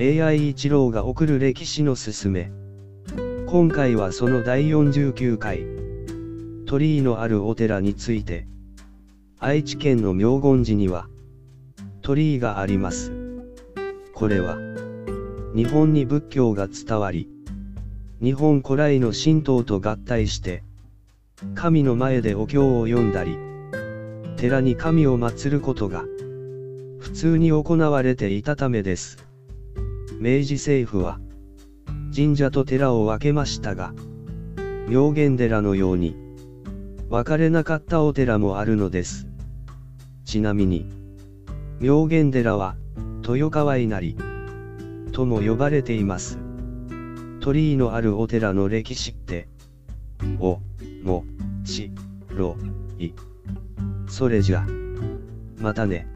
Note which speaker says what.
Speaker 1: AI 一郎が送る歴史のすすめ。今回はその第49回、鳥居のあるお寺について、愛知県の妙厳寺には、鳥居があります。これは、日本に仏教が伝わり、日本古来の神道と合体して、神の前でお経を読んだり、寺に神を祀ることが、普通に行われていたためです。明治政府は、神社と寺を分けましたが、妙見寺のように、分かれなかったお寺もあるのです。ちなみに、妙見寺は、豊川稲荷、とも呼ばれています。鳥居のあるお寺の歴史って、お、も、ち、ろ、い。それじゃ、またね。